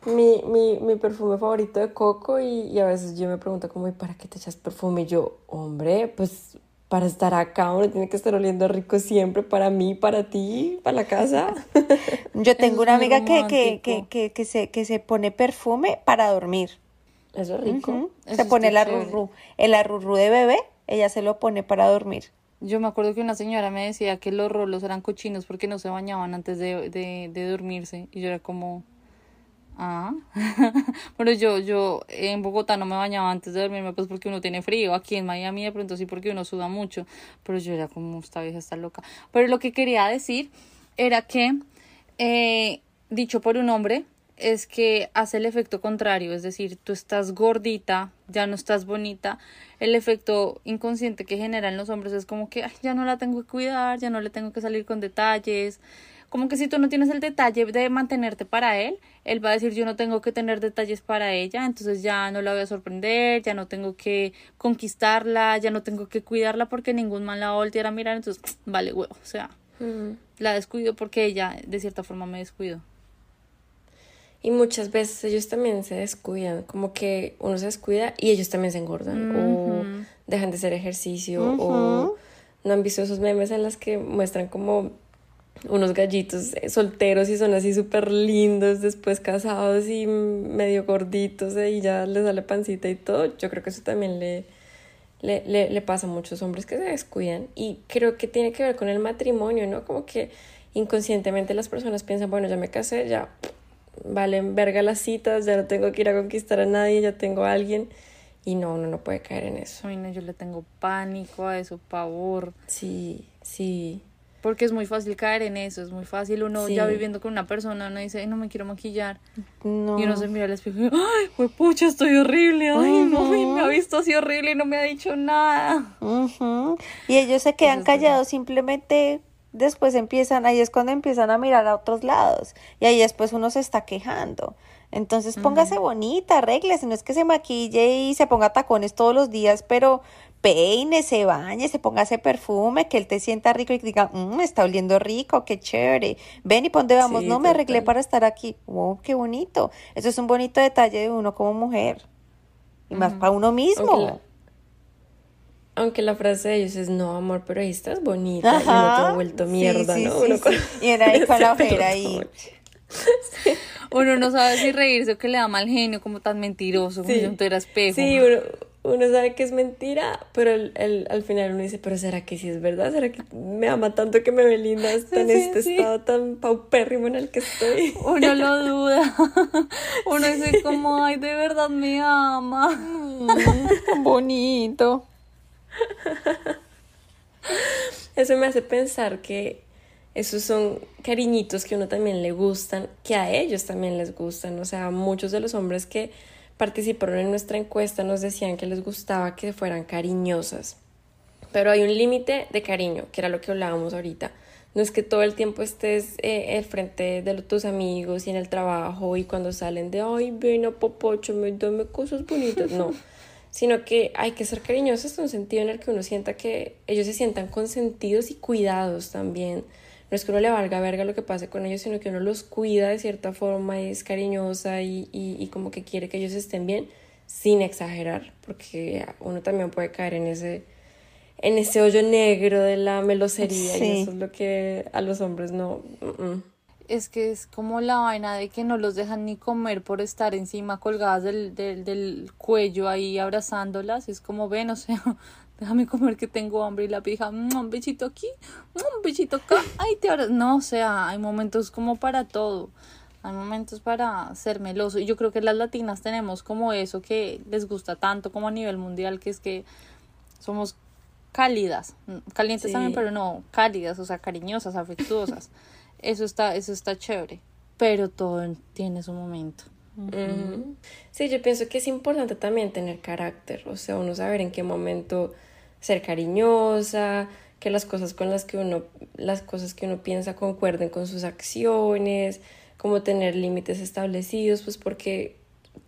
mi, mi, mi perfume favorito de coco y, y, a veces yo me pregunto como, ¿y para qué te echas perfume? Y yo, hombre, pues para estar acá uno tiene que estar oliendo rico siempre para mí, para ti, para la casa. Yo tengo una amiga que, que, que, que, que, se, que se pone perfume para dormir. Eso es rico. se pone el arrurru. El arrurru de bebé, ella se lo pone para dormir. Yo me acuerdo que una señora me decía que los rolos eran cochinos porque no se bañaban antes de, de, de dormirse. Y yo era como, Ah, pero yo, yo en Bogotá no me bañaba antes de dormirme, pues porque uno tiene frío. Aquí en Miami de pronto sí porque uno suda mucho. Pero yo era como, esta vieja está loca. Pero lo que quería decir era que, eh, dicho por un hombre, es que hace el efecto contrario. Es decir, tú estás gordita, ya no estás bonita. El efecto inconsciente que generan los hombres es como que ya no la tengo que cuidar, ya no le tengo que salir con detalles como que si tú no tienes el detalle de mantenerte para él, él va a decir yo no tengo que tener detalles para ella, entonces ya no la voy a sorprender, ya no tengo que conquistarla, ya no tengo que cuidarla porque ningún man la va a voltear a mirar, entonces vale huevo, o sea, la descuido porque ella de cierta forma me descuido. Y muchas veces ellos también se descuidan, como que uno se descuida y ellos también se engordan o dejan de hacer ejercicio o no han visto esos memes en las que muestran como unos gallitos eh, solteros y son así súper lindos, después casados y medio gorditos eh, y ya les sale pancita y todo. Yo creo que eso también le, le, le, pasa a muchos hombres que se descuidan y creo que tiene que ver con el matrimonio, ¿no? Como que inconscientemente las personas piensan, bueno, ya me casé, ya valen verga las citas, ya no tengo que ir a conquistar a nadie, ya tengo a alguien Y no, uno no puede caer en eso. Ay, no, yo le tengo pánico a eso, pavor. Sí, sí. Porque es muy fácil caer en eso, es muy fácil. Uno ya viviendo con una persona, uno dice, "Ay, no me quiero maquillar. No. Y uno se mira al espejo y, ¡ay, pues pucha, estoy horrible! ¡Ay, no, me ha visto así horrible y no me ha dicho nada! Y ellos se quedan Eso es verdad. callados, simplemente después empiezan, ahí es cuando empiezan a mirar a otros lados. Y ahí después uno se está quejando. Entonces póngase bonita, arréglese, no es que se maquille y se ponga tacones todos los días, pero peine, se bañe, se ponga ese perfume, que él te sienta rico y que diga, mmm, está oliendo rico, qué chévere. Ven y ponte vamos, Sí, no me arreglé para estar aquí. Wow, qué bonito. Eso es un bonito detalle de uno como mujer. Y más para uno mismo. Aunque la, aunque la frase de ellos es no, amor, pero ahí estás bonita. y uno Ajá. todo vuelto mierda, sí, ¿no? sí, Uno sí. con- Y era ahí con la ojera ahí. Uno no sabe si reírse o que le da mal genio, como tan mentiroso, como si no tuviera espejo. Sí, uno, uno sabe que es mentira, pero el- el- al final uno dice, pero ¿será que sí es verdad? ¿Será que me ama tanto que me ve linda hasta en este sí. estado tan paupérrimo en el que estoy? Uno lo duda. Uno dice como, ay, de verdad me ama. Tan bonito. Eso me hace pensar que esos son cariñitos que uno también le gustan, que a ellos también les gustan. O sea, muchos de los hombres que participaron en nuestra encuesta nos decían que les gustaba que fueran cariñosas. Pero hay un límite de cariño, que era lo que hablábamos ahorita. No es que todo el tiempo estés eh, al frente de tus amigos y en el trabajo y cuando salen de, ay, ven a popocho, me dame cosas bonitas. No, sino que hay que ser cariñosos en un sentido en el que uno sienta que ellos se sientan consentidos y cuidados también. No es que uno le valga verga lo que pase con ellos, sino que uno los cuida de cierta forma y es cariñosa y, y, y como que quiere que ellos estén bien sin exagerar, porque uno también puede caer en ese, en ese hoyo negro de la melosería Sí. y eso es lo que a los hombres no... Es que es como la vaina de que no los dejan ni comer por estar encima colgadas del, del, del cuello ahí abrazándolas. Es como, ven, o sea, déjame comer que tengo hambre. Y la pija, "Mm, un besito aquí, mm, un besito acá. Ay, te abra-". No, o sea, hay momentos como para todo. Hay momentos para ser meloso. Y yo creo que las latinas tenemos como eso que les gusta tanto como a nivel mundial, que es que somos cálidas, mm, calientes Sí. también, pero no cálidas, o sea, cariñosas, afectuosas. Eso está, eso está chévere, pero todo en- tiene su momento. Sí, yo pienso que es importante también tener carácter, o sea, uno saber en qué momento ser cariñosa, que las cosas con las que uno, las cosas que uno piensa concuerden con sus acciones, como tener límites establecidos, pues porque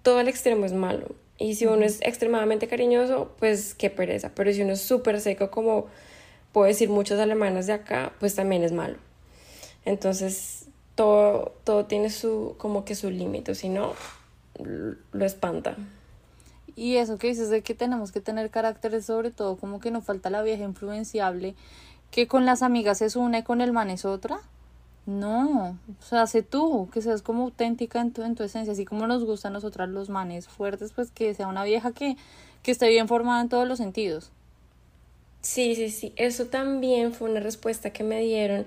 todo el extremo es malo. Y si uno es extremadamente cariñoso, pues qué pereza. Pero si uno es súper seco, como puedo decir muchos alemanes de acá, pues también es malo. Entonces, todo, todo tiene su, como que su límite, si no, lo espanta. Y eso que dices de que tenemos que tener caracteres, sobre todo como que nos falta la vieja influenciable, que con las amigas es una y con el man es otra. No, o sea, sé tú, que seas como auténtica en tu, en tu esencia, así como nos gustan a nosotras los manes fuertes, pues que sea una vieja que, que esté bien formada en todos los sentidos. Sí, sí, sí, eso también fue una respuesta que me dieron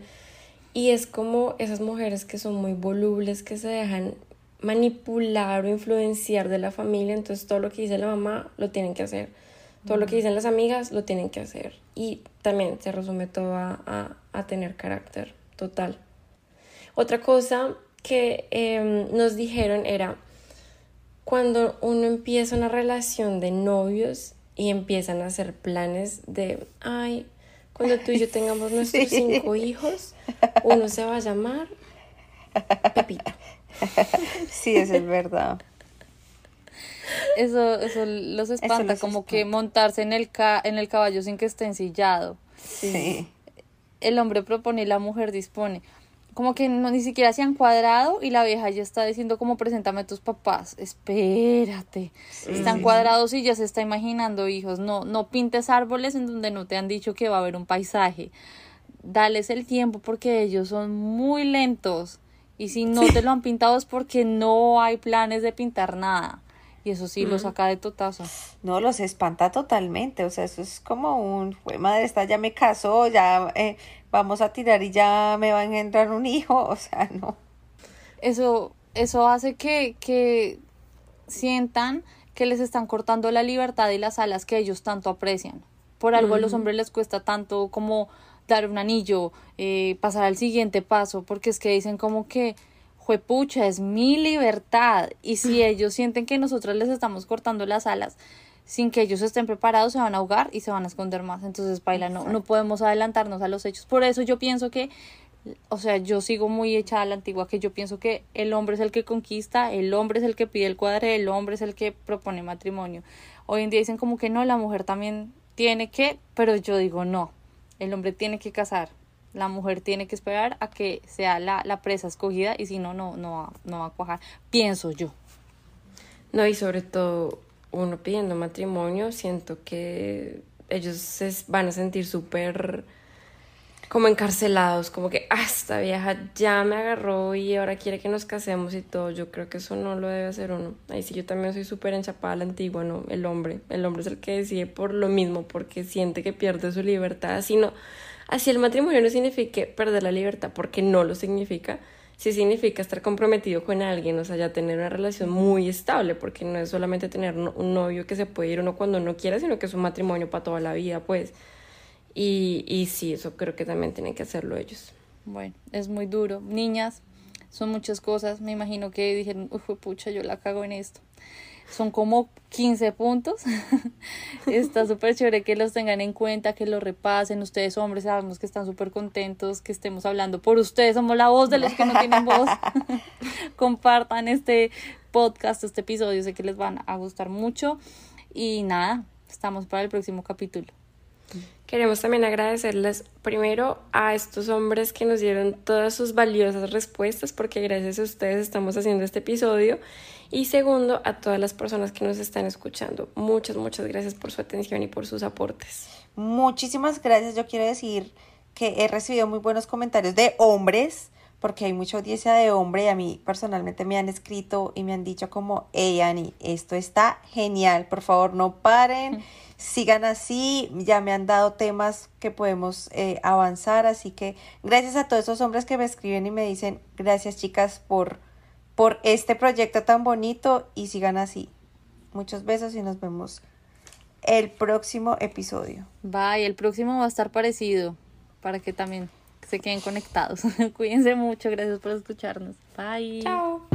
y es como esas mujeres que son muy volubles, que se dejan manipular o influenciar de la familia, entonces todo lo que dice la mamá lo tienen que hacer, todo lo que dicen las amigas lo tienen que hacer y también se resume todo a, a- a tener carácter total. Otra cosa que em, nos dijeron era cuando uno empieza una relación de novios y empiezan a hacer planes de, ay, cuando tú y yo tengamos nuestros Sí. cinco hijos, uno se va a llamar Pepito. Sí, eso es verdad. Eso, eso los espanta, los como que montarse en el, ca en el caballo sin que esté ensillado. Sí. el hombre propone y la mujer dispone. Como que no, ni siquiera se han cuadrado y la vieja ya está diciendo como preséntame a tus papás. Espérate. Están cuadrados y ya se está imaginando hijos. No, no pintes árboles en donde no te han dicho que va a haber un paisaje. Dales el tiempo porque ellos son muy lentos. Y si no te lo han pintado es porque no hay planes de pintar nada. Y eso sí lo saca de totazo. No, los espanta totalmente. O sea, eso es como un, madre, esta ya me casó, ya eh, vamos a tirar y ya me va a engendrar un hijo. O sea, no. eso, eso hace que, que sientan que les están cortando la libertad y las alas que ellos tanto aprecian. Por algo a los hombres les cuesta tanto como dar un anillo, eh, pasar al siguiente paso, porque es que dicen como que, juepucha, es mi libertad. Y si ellos sienten que nosotros les estamos cortando las alas sin que ellos estén preparados, se van a ahogar y se van a esconder más. Entonces, baila, no, no podemos adelantarnos a los hechos. Por eso yo pienso que o sea, yo sigo muy echada a la antigua que yo pienso que el hombre es el que conquista, el hombre es el que pide el cuadre, el hombre es el que propone matrimonio. Hoy en día dicen como que no, la mujer también tiene que, pero yo digo no, el hombre tiene que casar, la mujer tiene que esperar a que sea la, la presa escogida y si no, no, no, va, no va a cuajar, pienso yo. No, y sobre todo uno pidiendo matrimonio, siento que ellos se van a sentir súper como encarcelados, como que, ah, esta vieja ya me agarró y ahora quiere que nos casemos y todo. Yo creo que eso no lo debe hacer uno. Ahí sí yo también soy súper enchapada a la antigua, ¿no? El hombre. El hombre es el que decide por lo mismo, porque siente que pierde su libertad. Así no, así el matrimonio no significa perder la libertad, porque no lo significa. Sí significa estar comprometido con alguien, o sea, ya tener una relación muy estable, porque no es solamente tener un novio que se puede ir uno cuando uno quiera, sino que es un matrimonio para toda la vida, pues. Y, y sí, eso creo que también tienen que hacerlo ellos. Bueno, es muy duro. Niñas, son muchas cosas. Me imagino que dijeron, uy, pucha, yo la cago en esto. Son como 15 puntos. Está súper chévere que los tengan en cuenta, que lo repasen. Ustedes hombres sabemos que están súper contentos, que estemos hablando por ustedes. Somos la voz de los que no tienen voz. Compartan este podcast, este episodio. Sé que les van a gustar mucho. Y nada, estamos para el próximo capítulo. Queremos también agradecerles primero a estos hombres que nos dieron todas sus valiosas respuestas, porque gracias a ustedes estamos haciendo este episodio. Y segundo, a todas las personas que nos están escuchando. Muchas, muchas gracias por su atención y por sus aportes. Muchísimas gracias. Yo quiero decir que he recibido muy buenos comentarios de hombres, porque hay mucha audiencia de hombre y a mí personalmente me han escrito y me han dicho como, hey Ani, esto está genial, por favor no paren, sigan así, ya me han dado temas que podemos eh, avanzar, así que gracias a todos esos hombres que me escriben y me dicen, gracias chicas por, por este proyecto tan bonito y sigan así. Muchos besos y nos vemos el próximo episodio. Bye, el próximo va a estar parecido para que también se queden conectados. Cuídense mucho, gracias por escucharnos. Bye. Chao.